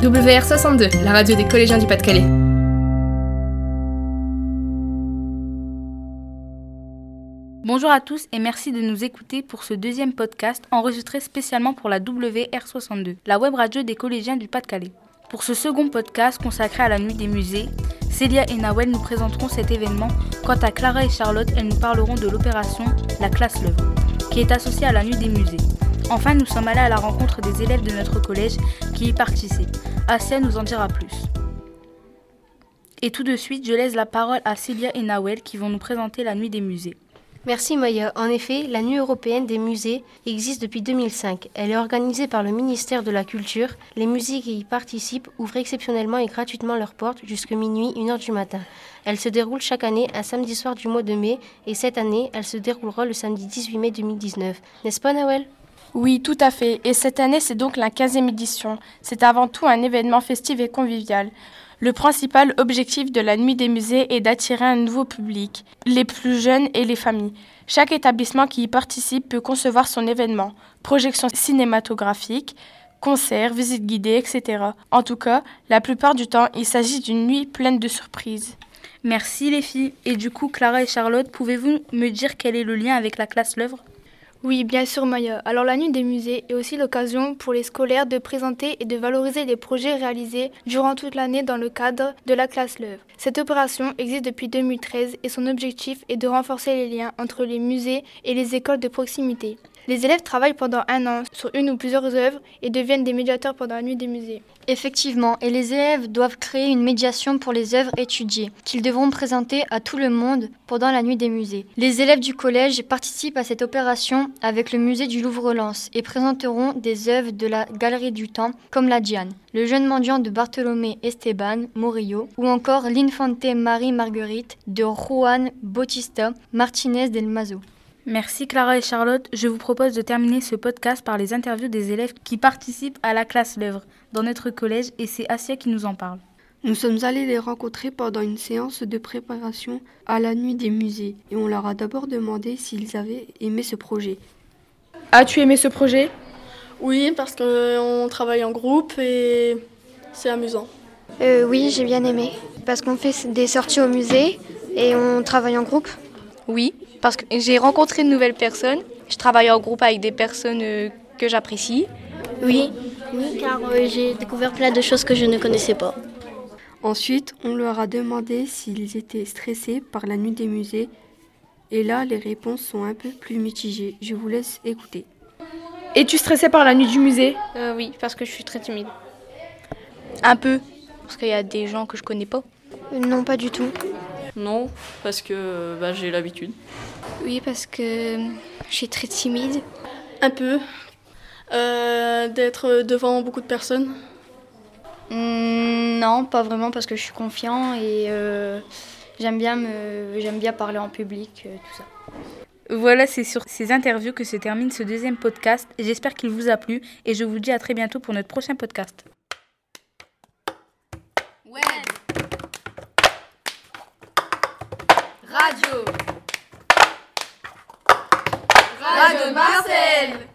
WR62, la radio des collégiens du Pas-de-Calais. Bonjour à tous et merci de nous écouter pour ce deuxième podcast enregistré spécialement pour la WR62, la web radio des collégiens du Pas-de-Calais. Pour ce second podcast consacré à la nuit des musées, Célia et Nawel nous présenteront cet événement. Quant à Clara et Charlotte, elles nous parleront de l'opération La classe L'œuvre, qui est associée à la nuit des musées. Enfin, nous sommes allés à la rencontre des élèves de notre collège qui y participent. Asia nous en dira plus. Et tout de suite, je laisse la parole à Célia et Nawel qui vont nous présenter la nuit des musées. Merci Maya. En effet, la Nuit européenne des musées existe depuis 2005. Elle est organisée par le ministère de la Culture. Les musées qui y participent ouvrent exceptionnellement et gratuitement leurs portes jusqu'à minuit, 1h du matin. Elle se déroule chaque année un samedi soir du mois de mai et cette année, elle se déroulera le samedi 18 mai 2019. N'est-ce pas Nawel? Oui, tout à fait. Et cette année, c'est donc la 15e édition. C'est avant tout un événement festif et convivial. Le principal objectif de la Nuit des musées est d'attirer un nouveau public, les plus jeunes et les familles. Chaque établissement qui y participe peut concevoir son événement, projections cinématographiques, concerts, visites guidées, etc. En tout cas, la plupart du temps, il s'agit d'une nuit pleine de surprises. Merci les filles. Et du coup, Clara et Charlotte, pouvez-vous me dire quel est le lien avec la classe L'œuvre? Oui, bien sûr, Maya. Alors la nuit des musées est aussi l'occasion pour les scolaires de présenter et de valoriser les projets réalisés durant toute l'année dans le cadre de la classe L'œuvre. Cette opération existe depuis 2013 et son objectif est de renforcer les liens entre les musées et les écoles de proximité. Les élèves travaillent pendant un an sur une ou plusieurs œuvres et deviennent des médiateurs pendant la nuit des musées. Effectivement, et les élèves doivent créer une médiation pour les œuvres étudiées, qu'ils devront présenter à tout le monde pendant la nuit des musées. Les élèves du collège participent à cette opération avec le musée du Louvre-Lens et présenteront des œuvres de la Galerie du Temps, comme la Diane, le jeune mendiant de Bartolomé Esteban Morillo, ou encore l'Infante Marie Marguerite de Juan Bautista Martinez del Mazo. Merci Clara et Charlotte. Je vous propose de terminer ce podcast par les interviews des élèves qui participent à la classe L'œuvre dans notre collège et c'est Asia qui nous en parle. Nous sommes allés les rencontrer pendant une séance de préparation à la nuit des musées et on leur a d'abord demandé s'ils avaient aimé ce projet. As-tu aimé ce projet? Oui, parce qu'on travaille en groupe et c'est amusant. Euh, oui, j'ai bien aimé parce qu'on fait des sorties au musée et on travaille en groupe. Oui, parce que j'ai rencontré de nouvelles personnes. Je travaille en groupe avec des personnes euh, que j'apprécie. Oui, oui, car euh, j'ai découvert plein de choses que je ne connaissais pas. Ensuite, on leur a demandé s'ils étaient stressés par la nuit des musées. Et là, les réponses sont un peu plus mitigées. Je vous laisse écouter. Es-tu stressé par la nuit du musée? Euh, Oui, parce que je suis très timide. Un peu, parce qu'il y a des gens que je connais pas. non, pas du tout. Non, parce que bah, j'ai l'habitude. Oui, parce que je suis très timide. Un peu. Euh, d'être devant beaucoup de personnes. Hmm, non, pas vraiment parce que je suis confiant et euh, j'aime bien, me, j'aime bien parler en public, euh, tout ça. Voilà, c'est sur ces interviews que se termine ce deuxième podcast. J'espère qu'il vous a plu et je vous dis à très bientôt pour notre prochain podcast. Ouais. Radio. Radio Marcel